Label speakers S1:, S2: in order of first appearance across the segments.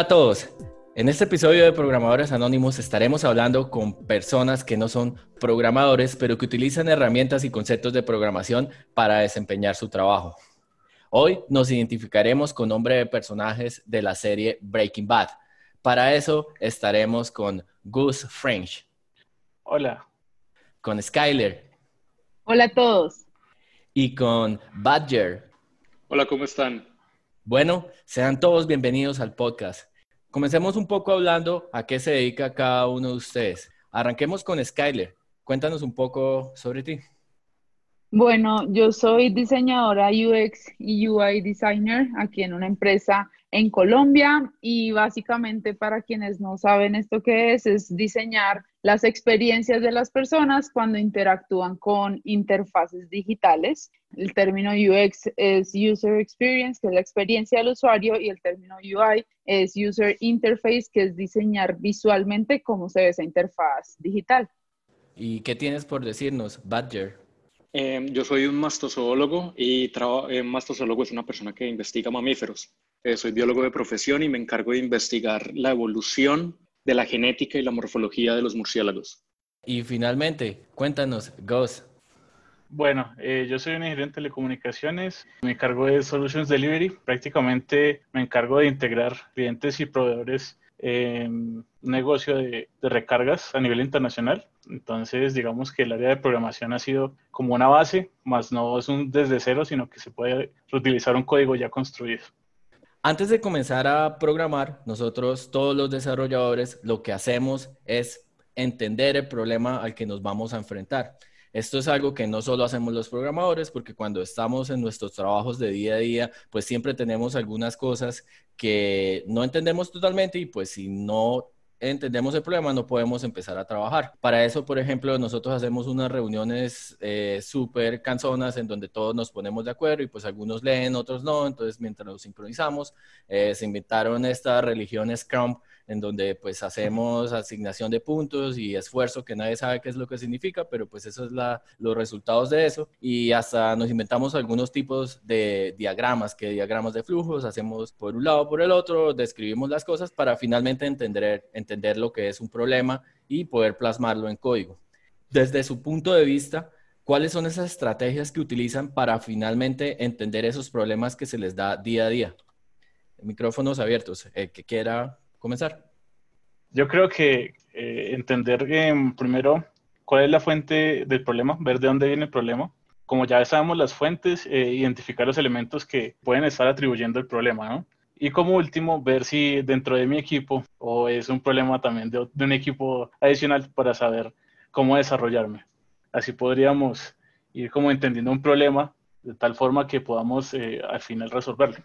S1: Hola a todos. En este episodio de Programadores Anónimos estaremos hablando con personas que no son programadores, pero que utilizan herramientas y conceptos de programación para desempeñar su trabajo. Hoy nos identificaremos con nombre de personajes de la serie Breaking Bad. Para eso estaremos con Gus French.
S2: Hola.
S1: Con Skyler.
S3: Hola a todos.
S1: Y con Badger.
S4: Hola, ¿cómo están?
S1: Bueno, sean todos bienvenidos al podcast. Comencemos un poco hablando a qué se dedica cada uno de ustedes. Arranquemos con Skyler. Cuéntanos un poco sobre ti.
S3: Bueno, yo soy diseñadora UX y UI designer aquí en una empresa en Colombia y básicamente para quienes no saben esto qué es, es diseñar las experiencias de las personas cuando interactúan con interfaces digitales. El término UX es User Experience, que es la experiencia del usuario, y el término UI es User Interface, que es diseñar visualmente cómo se ve esa interfaz digital.
S1: ¿Y qué tienes por decirnos, Badger?
S4: Em, yo soy un mastozoólogo y eh, mastozoólogo es una persona que investiga mamíferos. Eh, soy biólogo de profesión y me encargo de investigar la evolución de la genética y la morfología de los murciélagos.
S1: Y finalmente, cuéntanos, Gus.
S2: Bueno, eh, yo soy un ingeniero en telecomunicaciones, me encargo de Solutions Delivery, prácticamente me encargo de integrar clientes y proveedores un negocio de, recargas a nivel internacional. Entonces, digamos que el área de programación ha sido como una base, más no es un desde cero, sino que se puede reutilizar un código ya construido.
S1: Antes de comenzar a programar, nosotros, todos los desarrolladores, lo que hacemos es entender el problema al que nos vamos a enfrentar. Esto es algo que no solo hacemos los programadores, porque cuando estamos en nuestros trabajos de día a día, pues siempre tenemos algunas cosas que no entendemos totalmente y pues si no entendemos el problema, no podemos empezar a trabajar. Para eso, por ejemplo, nosotros hacemos unas reuniones eh, súper canzonas en donde todos nos ponemos de acuerdo y pues algunos leen, otros no. Entonces, mientras nos sincronizamos, eh, se inventaron esta religión Scrum en donde pues hacemos asignación de puntos y esfuerzo que nadie sabe qué es lo que significa, pero pues eso es la, los resultados de eso y hasta nos inventamos algunos tipos de diagramas, que diagramas de flujos, hacemos por un lado, por el otro, describimos las cosas para finalmente entender, entender lo que es un problema y poder plasmarlo en código. Desde su punto de vista, ¿cuáles son esas estrategias que utilizan para finalmente entender esos problemas que se les da día a día? Micrófonos abiertos. El que quiera comenzar?
S2: Yo creo que eh, entender primero cuál es la fuente del problema, ver de dónde viene el problema. Como ya sabemos las fuentes, eh, identificar los elementos que pueden estar atribuyendo el problema, ¿no? Y como último, ver si dentro de mi equipo o es un problema también de, un equipo adicional para saber cómo desarrollarme. Así podríamos ir como entendiendo un problema de tal forma que podamos eh, al final resolverlo.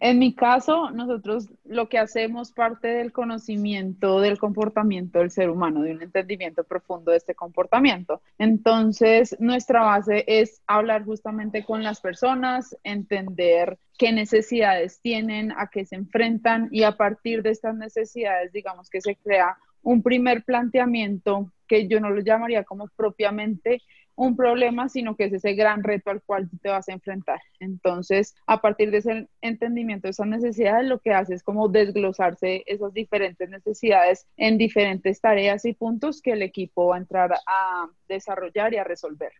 S3: En mi caso, nosotros lo que hacemos parte del conocimiento del comportamiento del ser humano, de un entendimiento profundo de este comportamiento. Entonces, nuestra base es hablar justamente con las personas, entender qué necesidades tienen, a qué se enfrentan y a partir de estas necesidades, digamos que se crea un primer planteamiento que yo no lo llamaría como propiamente un problema, sino que es ese gran reto al cual te vas a enfrentar. Entonces, a partir de ese entendimiento de esas necesidades, lo que hace es como desglosarse esas diferentes necesidades en diferentes tareas y puntos que el equipo va a entrar a desarrollar y a resolver.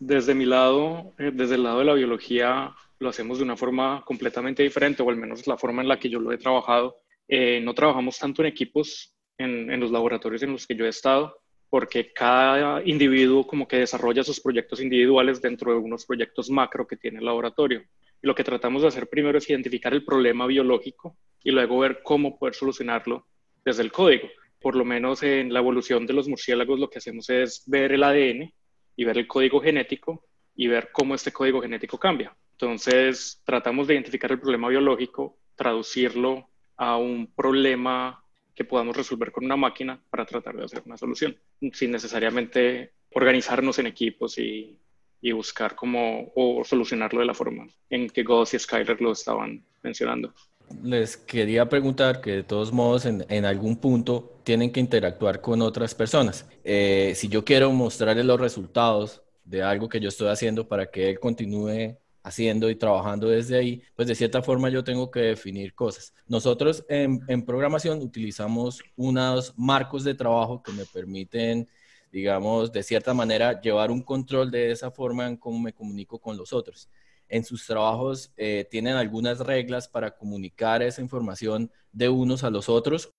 S4: Desde mi lado, eh, desde el lado de la biología, lo hacemos de una forma completamente diferente, o al menos la forma en la que yo lo he trabajado. Eh, no trabajamos tanto en equipos en, en los laboratorios en los que yo he estado, porque cada individuo como que desarrolla sus proyectos individuales dentro de unos proyectos macro que tiene el laboratorio. Y lo que tratamos de hacer primero es identificar el problema biológico y luego ver cómo poder solucionarlo desde el código. Por lo menos en la evolución de los murciélagos lo que hacemos es ver el ADN y ver el código genético y ver cómo este código genético cambia. Entonces tratamos de identificar el problema biológico, traducirlo a un problema que podamos resolver con una máquina para tratar de hacer una solución, sin necesariamente organizarnos en equipos y, y buscar cómo o solucionarlo de la forma en que Ghost y Skyler lo estaban mencionando.
S1: Les quería preguntar que de todos modos en, en algún punto tienen que interactuar con otras personas. Eh, si yo quiero mostrarle los resultados de algo que yo estoy haciendo para que él continúe haciendo y trabajando desde ahí, pues de cierta forma yo tengo que definir cosas. Nosotros en, programación utilizamos unos marcos de trabajo que me permiten, digamos, de cierta manera llevar un control de esa forma en cómo me comunico con los otros. En sus trabajos eh, tienen algunas reglas para comunicar esa información de unos a los otros.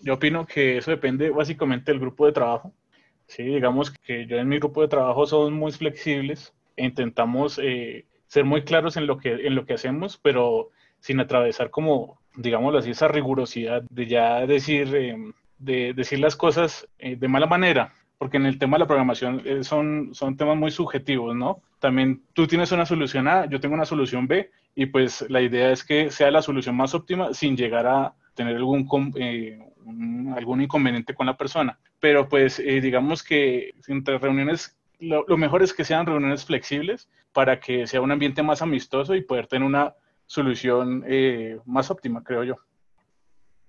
S2: Yo opino que eso depende básicamente del grupo de trabajo. Sí, digamos que yo en mi grupo de trabajo somos muy flexibles intentamos eh, ser muy claros en lo, que, en lo que hacemos, pero sin atravesar como, digámoslo así, esa rigurosidad de ya decir, eh, de decir las cosas eh, de mala manera, porque en el tema de la programación son, son temas muy subjetivos, ¿no? También tú tienes una solución A, yo tengo una solución B, y pues la idea es que sea la solución más óptima sin llegar a tener algún, algún inconveniente con la persona. Pero pues digamos que entre reuniones lo, mejor es que sean reuniones flexibles para que sea un ambiente más amistoso y poder tener una solución eh, más óptima, creo yo.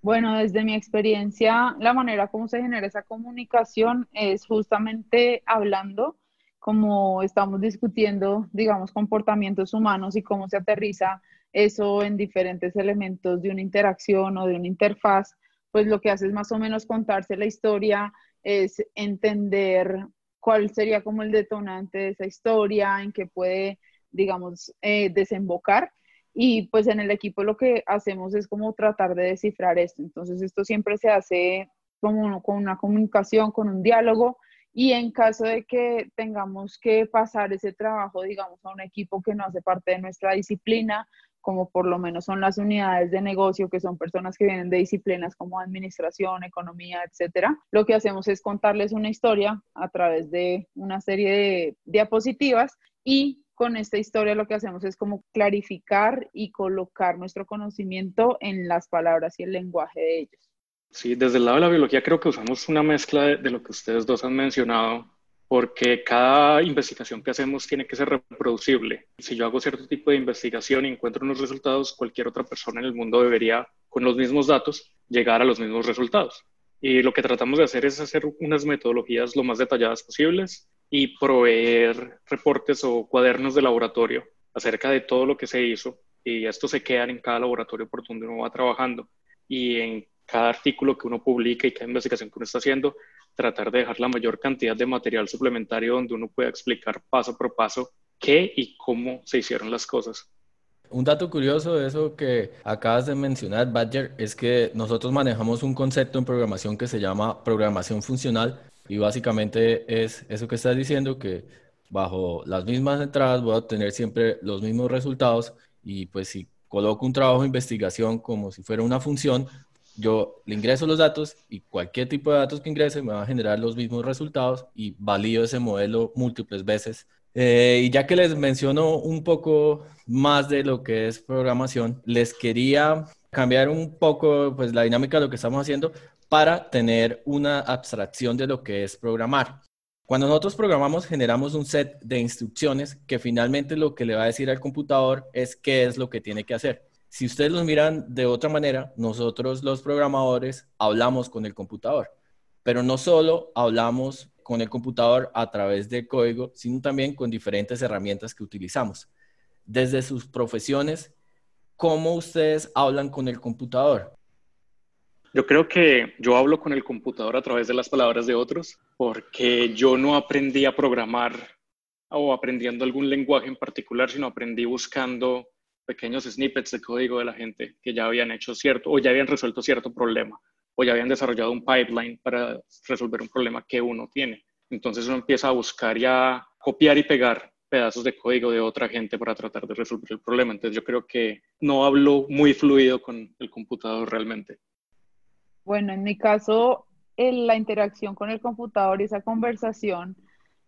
S3: Bueno, desde mi experiencia, la manera como se genera esa comunicación es justamente hablando, como estamos discutiendo, digamos, comportamientos humanos y cómo se aterriza eso en diferentes elementos de una interacción o de una interfaz, pues lo que hace es más o menos contarse la historia, es entender cuál sería como el detonante de esa historia, en qué puede, digamos, eh, desembocar. Y pues en el equipo lo que hacemos es como tratar de descifrar esto. Entonces esto siempre se hace como con una comunicación, con un diálogo. Y en caso de que tengamos que pasar ese trabajo, digamos, a un equipo que no hace parte de nuestra disciplina, como por lo menos son las unidades de negocio, que son personas que vienen de disciplinas como administración, economía, etcétera. Lo que hacemos es contarles una historia a través de una serie de diapositivas y con esta historia lo que hacemos es como clarificar y colocar nuestro conocimiento en las palabras y el lenguaje de ellos.
S4: Sí, desde el lado de la biología creo que usamos una mezcla de, de lo que ustedes dos han mencionado porque cada investigación que hacemos tiene que ser reproducible. Si yo hago cierto tipo de investigación y encuentro unos resultados, cualquier otra persona en el mundo debería, con los mismos datos, llegar a los mismos resultados. Y lo que tratamos de hacer es hacer unas metodologías lo más detalladas posibles y proveer reportes o cuadernos de laboratorio acerca de todo lo que se hizo. Y esto se queda en cada laboratorio por donde uno va trabajando. Y en cada artículo que uno publica y cada investigación que uno está haciendo, tratar de dejar la mayor cantidad de material suplementario donde uno pueda explicar paso por paso qué y cómo se hicieron las cosas.
S1: Un dato curioso de eso que acabas de mencionar, Badger, es que nosotros manejamos un concepto en programación que se llama programación funcional y básicamente es eso que estás diciendo, que bajo las mismas entradas voy a obtener siempre los mismos resultados y pues si coloco un trabajo de investigación como si fuera una función, yo le ingreso los datos y cualquier tipo de datos que ingrese me va a generar los mismos resultados y valido ese modelo múltiples veces. Eh, y ya que les menciono un poco más de lo que es programación, les quería cambiar un poco pues, la dinámica de lo que estamos haciendo para tener una abstracción de lo que es programar. Cuando nosotros programamos, generamos un set de instrucciones que finalmente lo que le va a decir al computador es qué es lo que tiene que hacer. Si ustedes los miran de otra manera, nosotros los programadores hablamos con el computador, pero no solo hablamos con el computador a través del código, sino también con diferentes herramientas que utilizamos. Desde sus profesiones, ¿cómo ustedes hablan con el computador?
S4: Yo creo que yo hablo con el computador a través de las palabras de otros, porque yo no aprendí a programar o aprendiendo algún lenguaje en particular, sino aprendí buscando pequeños snippets de código de la gente que ya habían hecho cierto o ya habían resuelto cierto problema o ya habían desarrollado un pipeline para resolver un problema que uno tiene. Entonces uno empieza a buscar y a copiar y pegar pedazos de código de otra gente para tratar de resolver el problema. Entonces yo creo que no hablo muy fluido con el computador realmente.
S3: Bueno, en mi caso, la interacción con el computador y esa conversación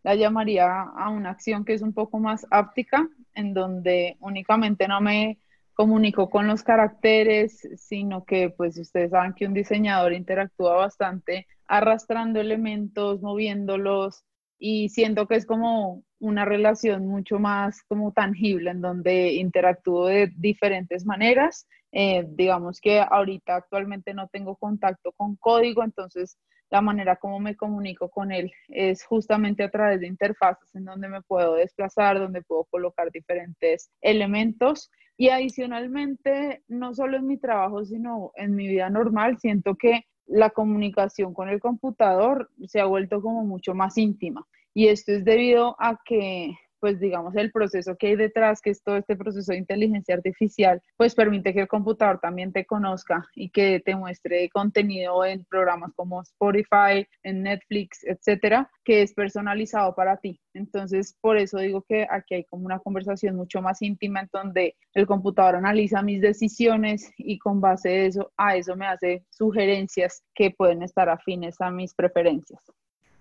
S3: la llamaría a una acción que es un poco más áptica, en donde únicamente no me comunico con los caracteres, sino que pues ustedes saben que un diseñador interactúa bastante arrastrando elementos, moviéndolos y siento que es como una relación mucho más como tangible en donde interactúo de diferentes maneras. Eh, digamos que ahorita actualmente no tengo contacto con código, entonces la manera como me comunico con él es justamente a través de interfaces en donde me puedo desplazar, donde puedo colocar diferentes elementos. Y adicionalmente, no solo en mi trabajo, sino en mi vida normal, siento que la comunicación con el computador se ha vuelto como mucho más íntima. Y esto es debido a que pues digamos el proceso que hay detrás, que es todo este proceso de inteligencia artificial, pues permite que el computador también te conozca y que te muestre contenido en programas como Spotify, en Netflix, etcétera, que es personalizado para ti. Entonces, por eso digo que aquí hay como una conversación mucho más íntima en donde el computador analiza mis decisiones y con base de eso, a eso me hace sugerencias que pueden estar afines a mis preferencias.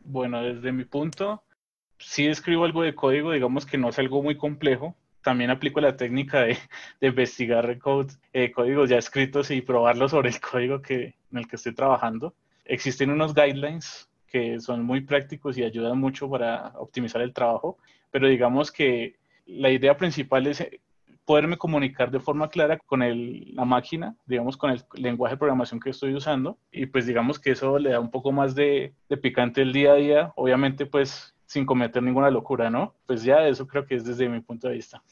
S2: Bueno, desde mi punto, si escribo algo de código, digamos que no es algo muy complejo. También aplico la técnica de, investigar eh, códigos ya escritos y probarlo sobre el código que, en el que estoy trabajando. Existen unos guidelines que son muy prácticos y ayudan mucho para optimizar el trabajo, pero digamos que la idea principal es eh, poderme comunicar de forma clara con la máquina, digamos, con el lenguaje de programación que estoy usando, y pues digamos que eso le da un poco más de, de picante el día a día. Obviamente, pues sin cometer ninguna locura, ¿no? Pues ya eso creo que es desde mi punto de vista.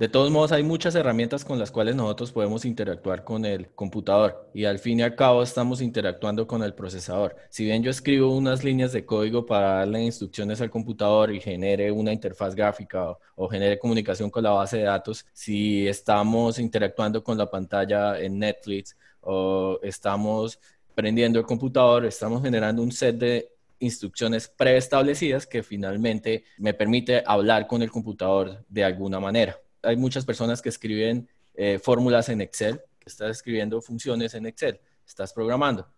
S1: De todos modos, hay muchas herramientas con las cuales nosotros podemos interactuar con el computador y al fin y al cabo estamos interactuando con el procesador. Si bien yo escribo unas líneas de código para darle instrucciones al computador y genere una interfaz gráfica o, o genere comunicación con la base de datos, si estamos interactuando con la pantalla en Netflix o estamos prendiendo el computador, estamos generando un set de instrucciones preestablecidas que finalmente me permite hablar con el computador de alguna manera. Hay muchas personas que escriben eh, fórmulas en Excel, que estás escribiendo funciones en Excel, estás programando.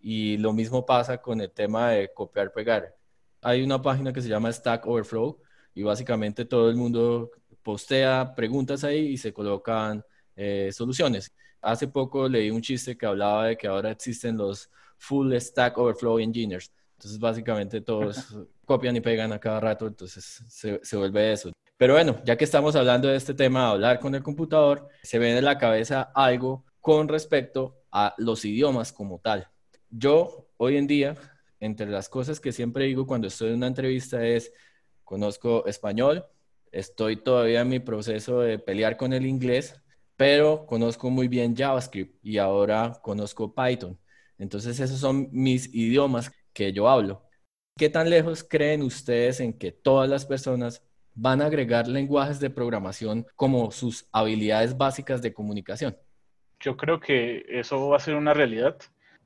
S1: Y lo mismo pasa con el tema de copiar, pegar. Hay una página que se llama Stack Overflow y básicamente todo el mundo postea preguntas ahí y se colocan eh, soluciones. Hace poco leí un chiste que hablaba de que ahora existen los Full Stack Overflow Engineers entonces, básicamente todos copian y pegan a cada rato, entonces se, se, vuelve eso. Pero bueno, ya que estamos hablando de este tema, hablar con el computador, se ve en la cabeza algo con respecto a los idiomas como tal. Yo, hoy en día, entre las cosas que siempre digo cuando estoy en una entrevista es, conozco español, estoy todavía en mi proceso de pelear con el inglés, pero conozco muy bien JavaScript y ahora conozco Python. Entonces esos son mis idiomas que yo hablo. ¿Qué tan lejos creen ustedes en que todas las personas van a agregar lenguajes de programación como sus habilidades básicas de comunicación?
S2: Yo creo que eso va a ser una realidad.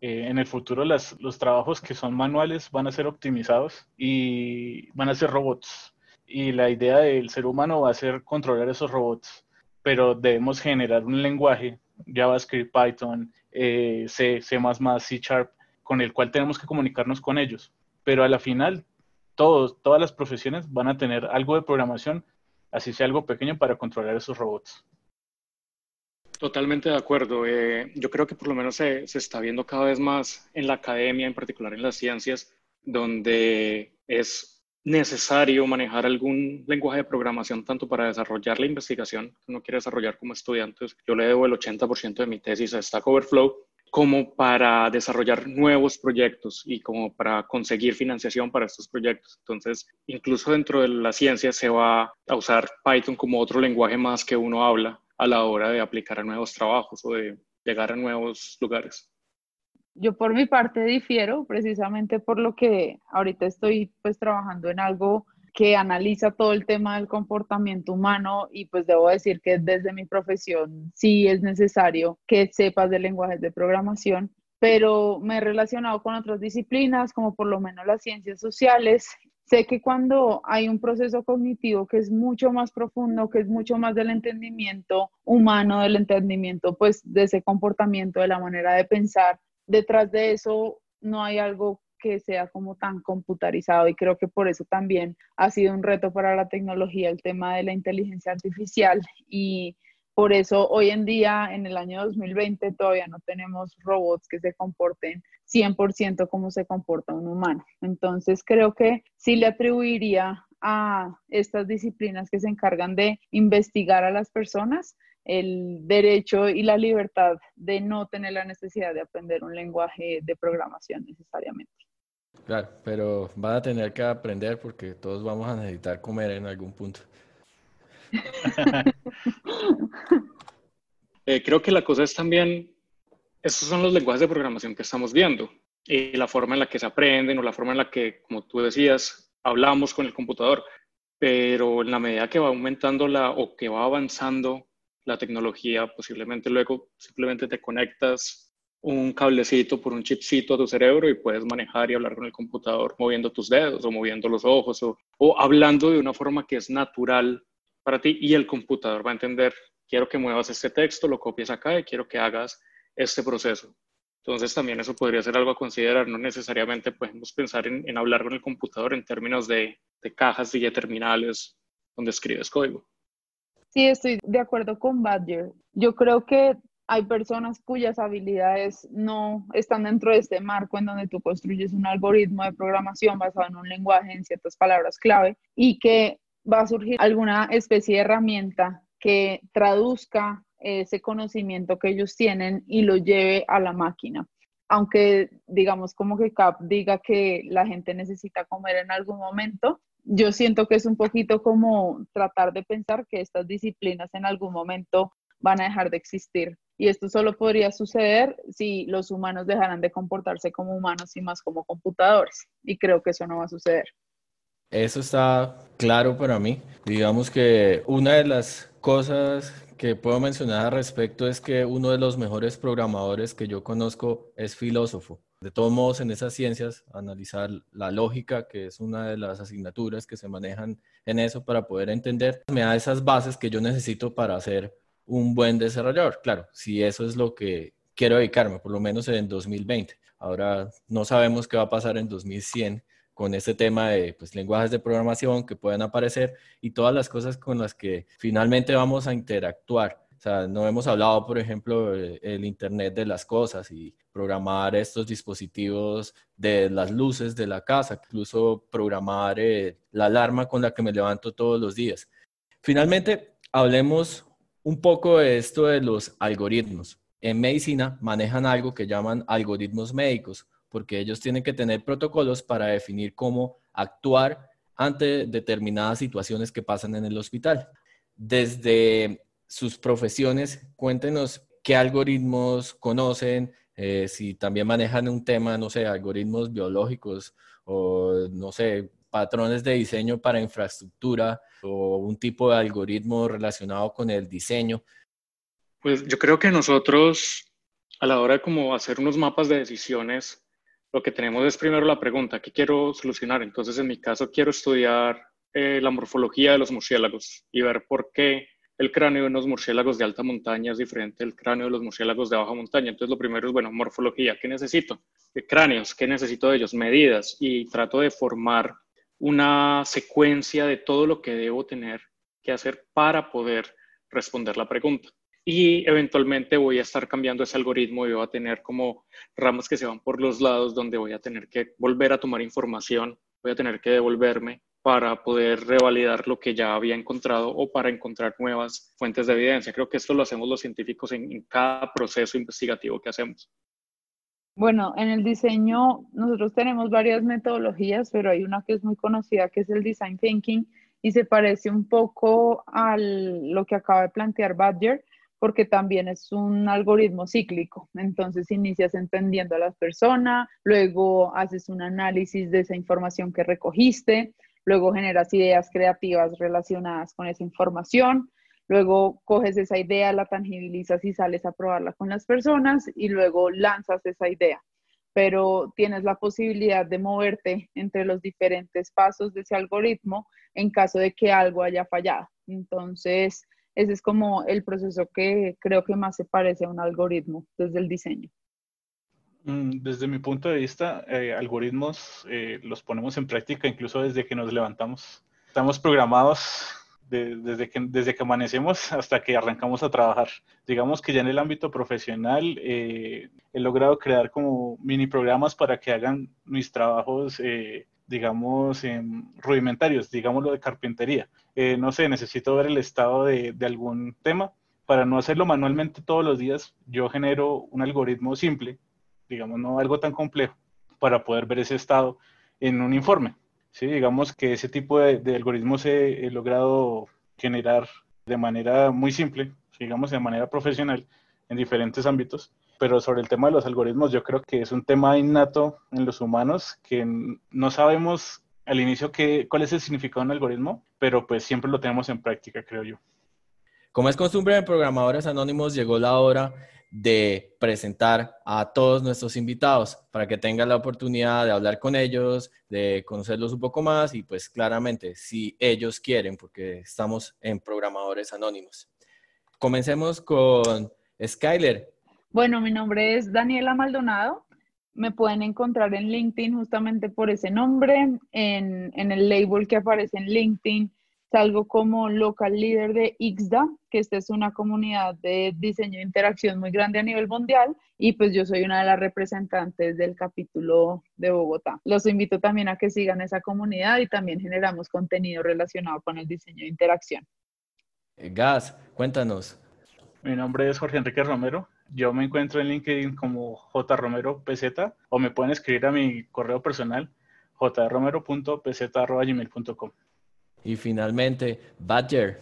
S2: Eh, en el futuro los trabajos que son manuales van a ser optimizados y van a ser robots. Y la idea del ser humano va a ser controlar esos robots, pero debemos generar un lenguaje, JavaScript, Python, eh, C, C++, C con el cual tenemos que comunicarnos con ellos. Pero a la final, todos, todas las profesiones van a tener algo de programación, así sea algo pequeño, para controlar esos robots.
S4: Totalmente de acuerdo. Eh, yo creo que por lo menos se, se, está viendo cada vez más en la academia, en particular en las ciencias, donde es necesario manejar algún lenguaje de programación tanto para desarrollar la investigación que uno quiere desarrollar como estudiante. Yo le debo el 80% de mi tesis a Stack Overflow como para desarrollar nuevos proyectos y como para conseguir financiación para estos proyectos. Entonces, incluso dentro de la ciencia se va a usar Python como otro lenguaje más que uno habla a la hora de aplicar a nuevos trabajos o de llegar a nuevos lugares.
S3: Yo por mi parte difiero precisamente por lo que ahorita estoy pues trabajando en algo que analiza todo el tema del comportamiento humano y pues debo decir que desde mi profesión sí es necesario que sepas de lenguajes de programación, pero me he relacionado con otras disciplinas como por lo menos las ciencias sociales. Sé que cuando hay un proceso cognitivo que es mucho más profundo, que es mucho más del entendimiento humano, del entendimiento pues de ese comportamiento, de la manera de pensar, detrás de eso no hay algo que sea como tan computarizado y creo que por eso también ha sido un reto para la tecnología el tema de la inteligencia artificial y por eso hoy en día, en el año 2020, todavía no tenemos robots que se comporten 100% como se comporta un humano. Entonces creo que sí le atribuiría a estas disciplinas que se encargan de investigar a las personas el derecho y la libertad de no tener la necesidad de aprender un lenguaje de programación necesariamente.
S1: Claro, pero van a tener que aprender porque todos vamos a necesitar comer en algún punto.
S4: Eh, creo que la cosa es también, estos son los lenguajes de programación que estamos viendo y la forma en la que se aprenden o la forma en la que, como tú decías, hablamos con el computador, pero en la medida que va aumentando la o que va avanzando la tecnología, posiblemente luego simplemente te conectas un cablecito por un chipcito a tu cerebro y puedes manejar y hablar con el computador moviendo tus dedos o moviendo los ojos o, o hablando de una forma que es natural para ti y el computador va a entender, quiero que muevas este texto, lo copies acá y quiero que hagas este proceso. Entonces también eso podría ser algo a considerar, no necesariamente podemos pensar en, hablar con el computador en términos de, de cajas y de terminales donde escribes código.
S3: Sí, estoy de acuerdo con Badger. Yo creo que hay personas cuyas habilidades no están dentro de este marco en donde tú construyes un algoritmo de programación basado en un lenguaje, en ciertas palabras clave, y que va a surgir alguna especie de herramienta que traduzca ese conocimiento que ellos tienen y lo lleve a la máquina. Aunque digamos como que CAP diga que la gente necesita comer en algún momento, yo siento que es un poquito como tratar de pensar que estas disciplinas en algún momento van a dejar de existir. Y esto solo podría suceder si los humanos dejaran de comportarse como humanos y más como computadores. Y creo que eso no va a suceder.
S1: Eso está claro para mí. Digamos que una de las cosas que puedo mencionar al respecto es que uno de los mejores programadores que yo conozco es filósofo. De todos modos, en esas ciencias, analizar la lógica, que es una de las asignaturas que se manejan en eso para poder entender, me da esas bases que yo necesito para ser un buen desarrollador. Claro, si eso es lo que quiero dedicarme, por lo menos en 2020. Ahora no sabemos qué va a pasar en 2100 con este tema de pues, lenguajes de programación que pueden aparecer y todas las cosas con las que finalmente vamos a interactuar. O sea, no hemos hablado, por ejemplo, el Internet de las cosas y programar estos dispositivos de las luces de la casa, incluso programar eh, la alarma con la que me levanto todos los días. Finalmente, hablemos un poco de esto de los algoritmos. En medicina manejan algo que llaman algoritmos médicos porque ellos tienen que tener protocolos para definir cómo actuar ante determinadas situaciones que pasan en el hospital. Desde sus profesiones, cuéntenos qué algoritmos conocen, eh, si también manejan un tema, no sé, algoritmos biológicos o, no sé, patrones de diseño para infraestructura o un tipo de algoritmo relacionado con el diseño.
S4: Pues yo creo que nosotros, a la hora de como hacer unos mapas de decisiones, lo que tenemos es primero la pregunta, ¿qué quiero solucionar? Entonces, en mi caso, quiero estudiar eh, la morfología de los murciélagos y ver por qué el cráneo de los murciélagos de alta montaña es diferente del cráneo de los murciélagos de baja montaña. Entonces, lo primero es, bueno, morfología, ¿qué necesito? ¿Qué cráneos? ¿Qué necesito de ellos? Medidas. Y trato de formar una secuencia de todo lo que debo tener que hacer para poder responder la pregunta y eventualmente voy a estar cambiando ese algoritmo y voy a tener como ramas que se van por los lados donde voy a tener que volver a tomar información, voy a tener que devolverme para poder revalidar lo que ya había encontrado o para encontrar nuevas fuentes de evidencia. Creo que esto lo hacemos los científicos en, en cada proceso investigativo que hacemos.
S3: Bueno, en el diseño nosotros tenemos varias metodologías, pero hay una que es muy conocida que es el design thinking y se parece un poco a lo que acaba de plantear Badger, porque también es un algoritmo cíclico. Entonces inicias entendiendo a las personas, luego haces un análisis de esa información que recogiste, luego generas ideas creativas relacionadas con esa información, luego coges esa idea, la tangibilizas y sales a probarla con las personas y luego lanzas esa idea. Pero tienes la posibilidad de moverte entre los diferentes pasos de ese algoritmo en caso de que algo haya fallado. Entonces, ese es como el proceso que creo que más se parece a un algoritmo desde el diseño.
S2: Mm, desde mi punto de vista, eh, algoritmos eh, los ponemos en práctica incluso desde que nos levantamos. Estamos programados desde, que, desde que amanecemos hasta que arrancamos a trabajar. Digamos que ya en el ámbito profesional eh, he logrado crear como mini programas para que hagan mis trabajos digamos, rudimentarios, digámoslo de carpintería. Eh, no sé, necesito ver el estado de, de, algún tema. Para no hacerlo manualmente todos los días, yo genero un algoritmo simple, digamos, no algo tan complejo, para poder ver ese estado en un informe. ¿Sí? Digamos que ese tipo de, algoritmos he, logrado generar de manera muy simple, digamos de manera profesional, en diferentes ámbitos. Pero sobre el tema de los algoritmos, yo creo que es un tema innato en los humanos que no sabemos al inicio qué, cuál es el significado de un algoritmo, pero pues siempre lo tenemos en práctica, creo yo.
S1: Como es costumbre en Programadores Anónimos, llegó la hora de presentar a todos nuestros invitados para que tengan la oportunidad de hablar con ellos, de conocerlos un poco más y pues claramente si ellos quieren, porque estamos en programadores anónimos. Comencemos con Skyler.
S3: Bueno, mi nombre es Daniela Maldonado. Me pueden encontrar en LinkedIn justamente por ese nombre, en, en el label que aparece en LinkedIn Salgo como local líder de IXDA, que esta es una comunidad de diseño e interacción muy grande a nivel mundial, y pues yo soy una de las representantes del capítulo de Bogotá. Los invito también a que sigan esa comunidad y también generamos contenido relacionado con el diseño de interacción.
S1: Eh, Gas, cuéntanos.
S2: Mi nombre es Jorge Enrique Romero. Yo me encuentro en LinkedIn como jromeropz o me pueden escribir a mi correo personal jromero.pz.gmail.com.
S1: Y finalmente, Badger.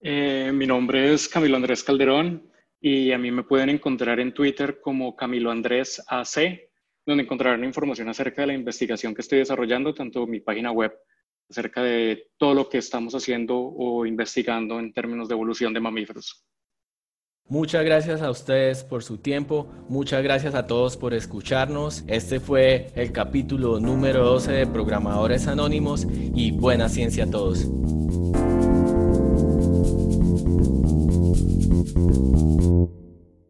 S4: Eh, mi nombre es Camilo Andrés Calderón y a mí me pueden encontrar en Twitter como Camilo Andrés AC, donde encontrarán información acerca de la investigación que estoy desarrollando, tanto mi página web acerca de todo lo que estamos haciendo o investigando en términos de evolución de mamíferos.
S1: Muchas gracias a ustedes por su tiempo, muchas gracias a todos por escucharnos. Este fue el capítulo número 12 de Programadores Anónimos y buena ciencia a todos.